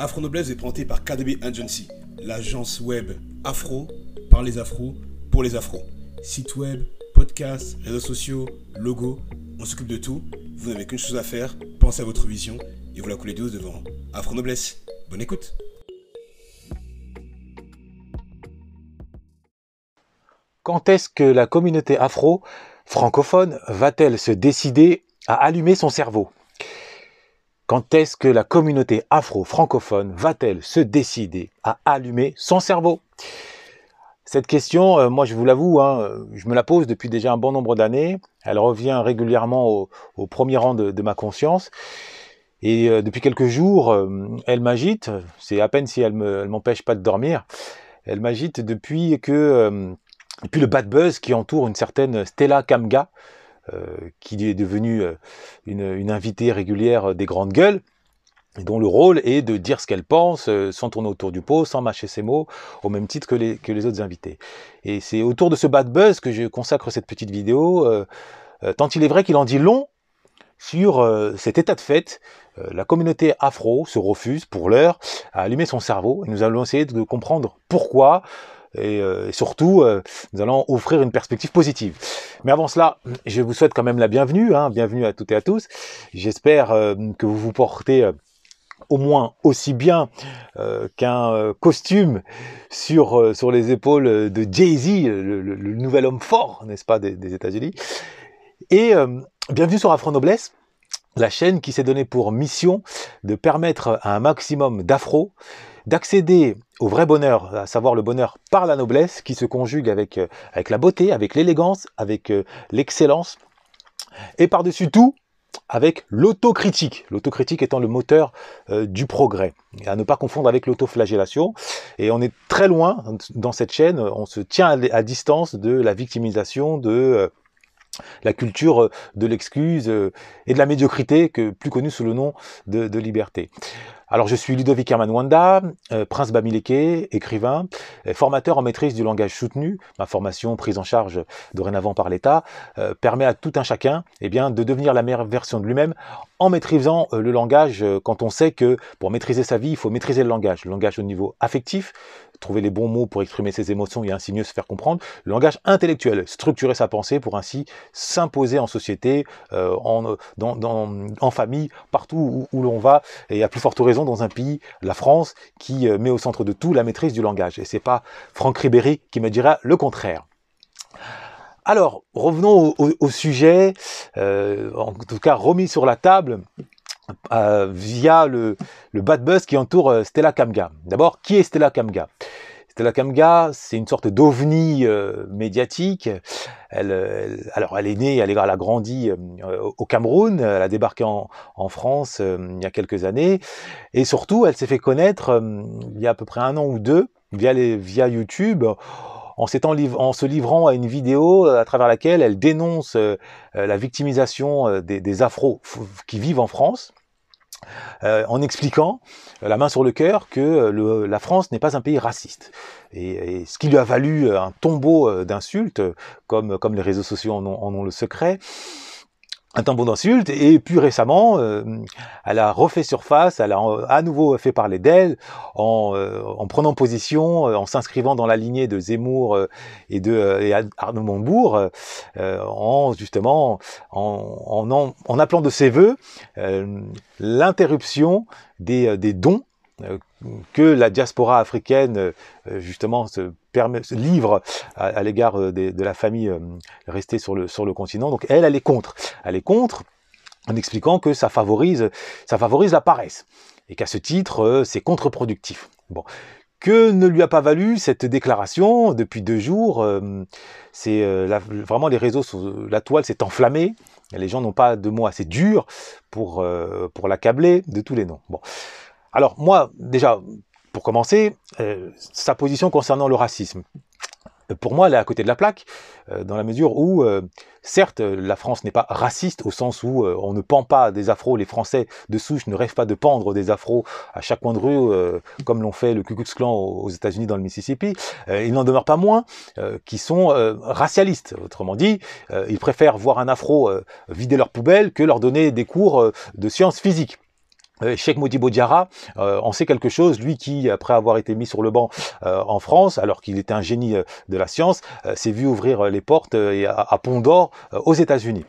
Afro Noblesse est présenté par KDB Agency, l'agence web afro par les afros pour les afros. Site web, podcast, réseaux sociaux, logo, on s'occupe de tout. Vous n'avez qu'une chose à faire, pensez à votre vision et vous la coulez douce devant Afro Noblesse. Bonne écoute. Quand est-ce que la communauté afro francophone va-t-elle se décider à allumer son cerveau? Quand est-ce que la communauté afro-francophone va-t-elle se décider à allumer son cerveau? Cette question, euh, moi je vous l'avoue, hein, je me la pose depuis déjà un bon nombre d'années. Elle revient régulièrement au, premier rang de, ma conscience. Et euh, depuis quelques jours, euh, elle m'agite. C'est à peine si elle ne m'empêche pas de dormir. Elle m'agite depuis que depuis le bad buzz qui entoure une certaine Stella Kamga, qui est devenue euh, une, invitée régulière des grandes gueules, dont le rôle est de dire ce qu'elle pense, euh, sans tourner autour du pot, sans mâcher ses mots, au même titre que les, que les autres invités. Et c'est autour de ce bad buzz que je consacre cette petite vidéo, tant il est vrai qu'il en dit long sur cet état de fait. la communauté afro se refuse, pour l'heure, à allumer son cerveau, et nous allons essayer de comprendre pourquoi, euh, et, surtout, euh, nous allons offrir une perspective positive. Mais avant cela, je vous souhaite quand même la bienvenue, hein, bienvenue à toutes et à tous. J'espère euh, que vous vous portez au moins aussi bien qu'un costume sur, sur les épaules de Jay-Z, le, nouvel homme fort, n'est-ce pas, des, des États-Unis. Et bienvenue sur Afro Noblesse la chaîne qui s'est donnée pour mission de permettre à un maximum d'afro d'accéder au vrai bonheur, à savoir le bonheur par la noblesse qui se conjugue avec, euh, la beauté, avec l'élégance, avec euh, l'excellence, et par-dessus tout, avec l'autocritique, l'autocritique étant le moteur euh, du progrès, à ne pas confondre avec l'autoflagellation. Et on est très loin dans cette chaîne, on se tient à, distance de la victimisation, de la culture de l'excuse et de la médiocrité, que, plus connue sous le nom de, de liberté. Alors je suis Ludovic Hermanwanda, euh, prince Bamileke, écrivain, euh, formateur en maîtrise du langage soutenu. Ma formation prise en charge dorénavant par l'État euh, permet à tout un chacun eh bien, de devenir la meilleure version de lui-même en maîtrisant le langage quand on sait que pour maîtriser sa vie, il faut maîtriser le langage. Le langage au niveau affectif, trouver les bons mots pour exprimer ses émotions et ainsi mieux se faire comprendre. Le langage intellectuel, structurer sa pensée pour ainsi s'imposer en société, en, en famille, partout où, l'on va, et à plus forte raison dans un pays, la France, qui euh, met au centre de tout la maîtrise du langage. Et c'est pas Franck Ribéry qui me dira le contraire. Alors, revenons au, sujet, euh, en tout cas remis sur la table euh, via le, bad buzz qui entoure Stella Kamga. D'abord, qui est Stella Kamga? Stella Kamga, c'est une sorte d'ovni euh, médiatique. Elle, alors, elle est née, elle, a grandi au Cameroun, elle a débarqué en, France il y a quelques années, et surtout, elle s'est fait connaître il y a à peu près un an ou deux via, les, via YouTube en, en, se livrant à une vidéo à travers laquelle elle dénonce la victimisation des, des afros qui vivent en France euh, en expliquant, euh, la main sur le cœur, que euh, la France n'est pas un pays raciste. Et, ce qui lui a valu un tombeau d'insultes, comme, comme les réseaux sociaux en ont le secret, un tambour d'insulte et puis récemment euh, elle a refait surface, elle a à nouveau fait parler d'elle en, euh, en, prenant position, euh, en s'inscrivant dans la lignée de Zemmour et de Arnaud Montebourg, en justement en, en, en, appelant de ses voeux l'interruption des, des dons que la diaspora africaine justement se livre à, l'égard euh, de, la famille euh, restée sur le, sur le continent. Donc elle, elle est contre. Elle est contre en expliquant que ça favorise, ça favorise la paresse et qu'à ce titre, euh, c'est contre-productif. Bon. Que ne lui a pas valu cette déclaration depuis deux jours C'est vraiment les réseaux, la toile s'est enflammée. Les gens n'ont pas de mots assez durs pour, pour l'accabler de tous les noms. Bon. Alors moi, déjà, pour commencer, euh, sa position concernant le racisme. Pour moi, elle est à côté de la plaque, euh, dans la mesure où, euh, certes, la France n'est pas raciste au sens où on ne pend pas des afros, les Français de souche ne rêvent pas de pendre des afros à chaque coin de rue, comme l'ont fait le Ku Klux Klan aux États-Unis dans le Mississippi. il n'en demeure pas moins qui sont racialistes. Autrement dit, ils préfèrent voir un afro vider leur poubelle que leur donner des cours de sciences physiques. Euh, Cheikh Modibo Diarra euh, en sait quelque chose, lui qui, après avoir été mis sur le banc euh, en France, alors qu'il était un génie de la science, s'est vu ouvrir les portes à, Pont d'Or aux États-Unis.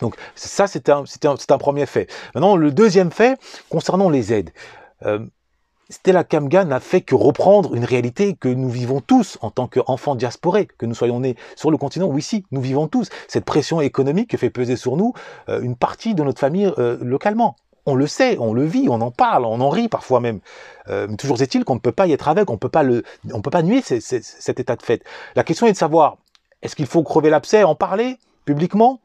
Donc ça, un, un, un, premier fait. Maintenant, le deuxième fait, concernant les aides. Stella Kamga n'a fait que reprendre une réalité que nous vivons tous en tant qu'enfants diasporés, que nous soyons nés sur le continent ou ici, nous vivons tous. Cette pression économique que fait peser sur nous une partie de notre famille localement on le sait, on le vit, on en parle, on en rit parfois même. Euh, toujours est-il qu'on ne peut pas y être avec, on peut peut pas nuer cet état de fait. La question est de savoir, est-ce qu'il faut crever l'abcès, en parler publiquement,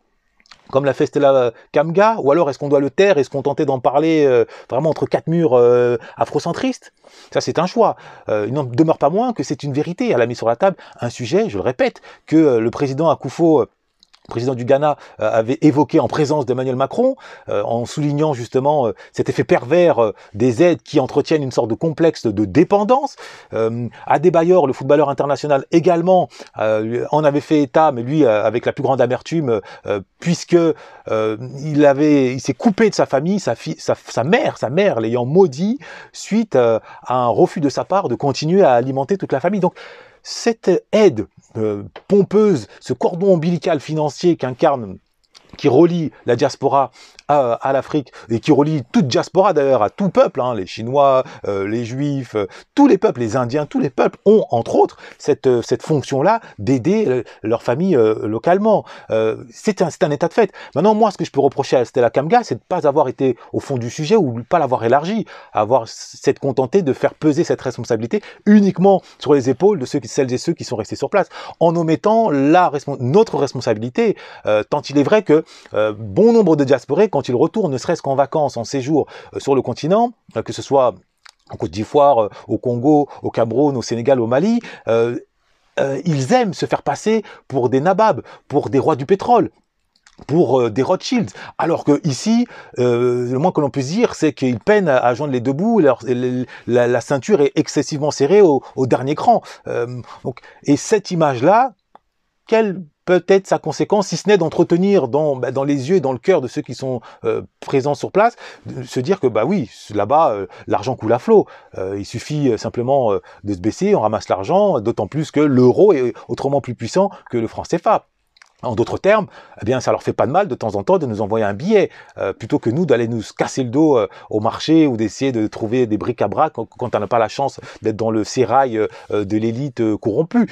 comme l'a fait Stella Kamga, ou alors est-ce qu'on doit le taire et se contenter d'en parler euh, vraiment entre quatre murs euh, afrocentristes? Ça, c'est un choix. il n'en demeure pas moins que c'est une vérité. Elle a mis sur la table un sujet, je le répète, que le président Akufo le président du Ghana euh, avait évoqué en présence d'Emmanuel Macron, euh, en soulignant justement euh, cet effet pervers des aides qui entretiennent une sorte de complexe de dépendance. Adebayor, le footballeur international, également en avait fait état, mais lui avec la plus grande amertume, puisque il avait, il s'est coupé de sa famille, sa, sa, sa mère, sa mère l'ayant maudit suite à un refus de sa part de continuer à alimenter toute la famille. Donc cette aide pompeuse, ce cordon ombilical financier qu'incarne qui relie la diaspora à, l'Afrique et qui relie toute diaspora d'ailleurs à tout peuple, hein, les Chinois, euh, les Juifs, euh, tous les peuples, les Indiens, tous les peuples ont entre autres cette, euh, cette fonction-là d'aider leur famille localement. c'est un, un état de fait. Maintenant, moi, ce que je peux reprocher à Stella Kamga, c'est de ne pas avoir été au fond du sujet ou de pas l'avoir élargi, avoir s'être contenté de faire peser cette responsabilité uniquement sur les épaules de ceux, celles et ceux qui sont restés sur place, en omettant la, notre responsabilité, tant il est vrai que bon nombre de diasporés quand ils retournent, ne serait-ce qu'en vacances, en séjour euh, sur le continent, euh, que ce soit en Côte d'Ivoire, euh, au Congo, au Cameroun, au Sénégal, au Mali, ils aiment se faire passer pour des nababs, pour des rois du pétrole pour des Rothschilds, alors que ici, le moins que l'on puisse dire, c'est qu'ils peinent à, joindre les deux bouts, la, ceinture est excessivement serrée au, dernier cran. et cette image-là, quelle peut-être sa conséquence, si ce n'est d'entretenir dans, bah, dans les yeux et dans le cœur de ceux qui sont euh, présents sur place, de se dire que bah oui, là-bas, euh, l'argent coule à flot. Euh, il suffit simplement de se baisser, on ramasse l'argent, d'autant plus que l'euro est autrement plus puissant que le franc CFA. En d'autres termes, eh bien, ça leur fait pas de mal de temps en temps de nous envoyer un billet, euh, plutôt que nous d'aller nous casser le dos euh, au marché ou d'essayer de trouver des bric-à-brac quand, on n'a pas la chance d'être dans le sérail euh, de l'élite corrompue.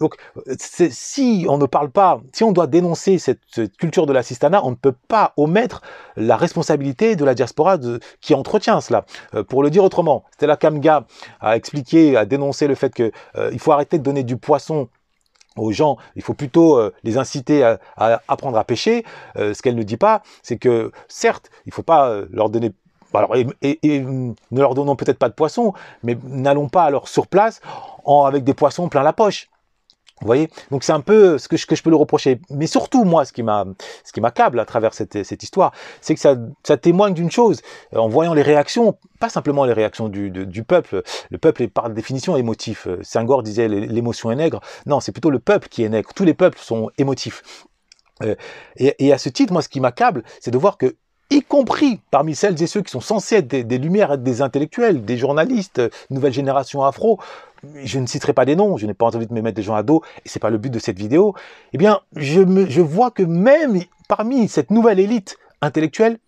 donc, si on ne parle pas, si on doit dénoncer cette, culture de l'assistanat, on ne peut pas omettre la responsabilité de la diaspora qui entretient cela. pour le dire autrement, Stella Kamga a expliqué, a dénoncé le fait qu'il faut arrêter de donner du poisson aux gens, il faut plutôt euh, les inciter à, apprendre à pêcher. Euh, ce qu'elle ne dit pas, c'est que certes, il ne faut pas euh, leur donner alors, et, ne leur donnons peut-être pas de poissons, mais n'allons pas alors sur place en, avec des poissons plein la poche. Vous voyez? Donc c'est un peu ce que je, peux le reprocher. Mais surtout, moi, ce qui m'accable à travers cette, histoire, c'est que ça, témoigne d'une chose. En voyant les réactions, pas simplement les réactions du, peuple. Le peuple est par définition émotif. Senghor disait l'émotion est nègre. Non, c'est plutôt le peuple qui est nègre. Tous les peuples sont émotifs. Euh, et, à ce titre, moi, ce qui m'accable, c'est de voir que y compris parmi celles et ceux qui sont censés être des, lumières, des intellectuels, des journalistes, nouvelle génération afro, je ne citerai pas des noms, je n'ai pas envie de me mettre des gens à dos, et c'est pas le but de cette vidéo, eh bien, je, me, je vois que même parmi cette nouvelle élite intellectuelle,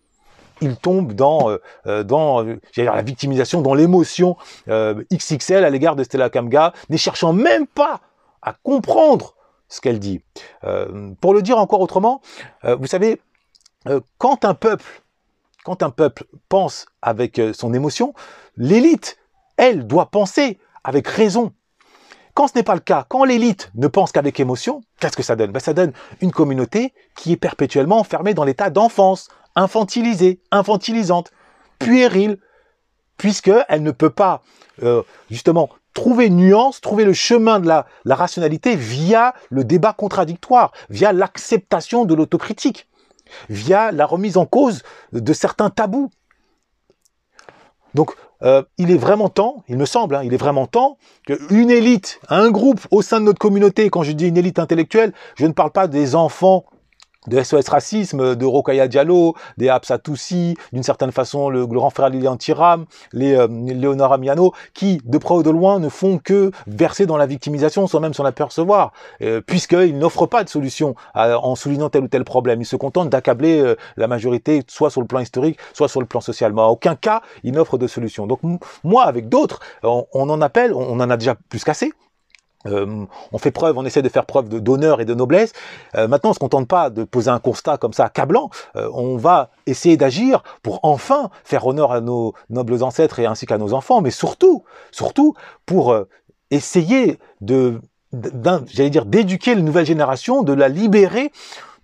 ils tombent dans, euh, euh, dans euh, la victimisation, dans l'émotion XXL à l'égard de Stella Kamga, ne cherchant même pas à comprendre ce qu'elle dit. pour le dire encore autrement, vous savez, quand un peuple, quand un peuple pense avec son émotion, l'élite, elle, doit penser avec raison. Quand ce n'est pas le cas, quand l'élite ne pense qu'avec émotion, qu'est-ce que ça donne? Ben, Ça donne une communauté qui est perpétuellement enfermée dans l'état d'enfance, infantilisée, infantilisante, puérile, puisqu'elle ne peut pas, euh, justement, trouver nuance, trouver le chemin de la rationalité via le débat contradictoire, via l'acceptation de l'autocritique via la remise en cause de certains tabous. Donc, euh, il est vraiment temps, il me semble, hein, il est vraiment temps qu'une élite, un groupe au sein de notre communauté, quand je dis une élite intellectuelle, je ne parle pas des enfants de SOS Racisme, de Rokaya Diallo, des Absa Toussi, d'une certaine façon le grand frère Lilian Tiram, les euh, Amiano, qui de près ou de loin ne font que verser dans la victimisation sans même s'en apercevoir, euh, puisqu'ils n'offrent pas de solution en soulignant tel ou tel problème. Ils se contentent d'accabler euh, la majorité, soit sur le plan historique, soit sur le plan social. Mais en aucun cas, ils n'offrent de solution. Donc moi, avec d'autres, on, on en appelle, on en a déjà plus qu'assez, euh, on fait preuve, on essaie de faire preuve d'honneur et de noblesse. Euh, maintenant, on se contente pas de poser un constat comme ça accablant. Euh, on va essayer d'agir pour enfin faire honneur à nos nobles ancêtres et ainsi qu'à nos enfants, mais surtout, surtout pour essayer de, j'allais dire, d'éduquer les nouvelles générations, de la libérer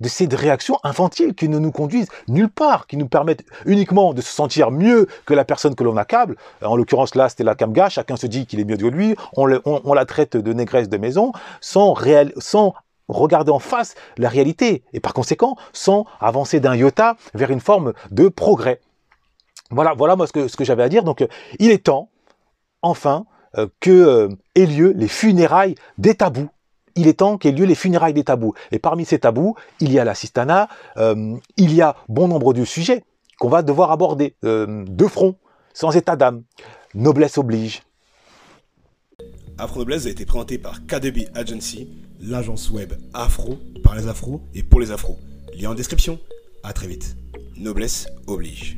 de ces réactions infantiles qui ne nous conduisent nulle part, qui nous permettent uniquement de se sentir mieux que la personne que l'on accable. En l'occurrence, là, c'était la Kamga, chacun se dit qu'il est mieux que lui, on, la traite de négresse de maison, sans, regarder en face la réalité, et par conséquent, sans avancer d'un iota vers une forme de progrès. Voilà, voilà moi ce que, j'avais à dire. Donc, il est temps, enfin, euh, que euh, aient lieu les funérailles des tabous il est temps qu'aient lieu les funérailles des tabous. Et parmi ces tabous, il y a l'assistana, euh, il y a bon nombre de sujets qu'on va devoir aborder euh, de front, sans état d'âme. Noblesse oblige. Afro Noblesse a été présenté par KDB Agency, l'agence web afro par les afros et pour les afros. Lien en description. À très vite. Noblesse oblige.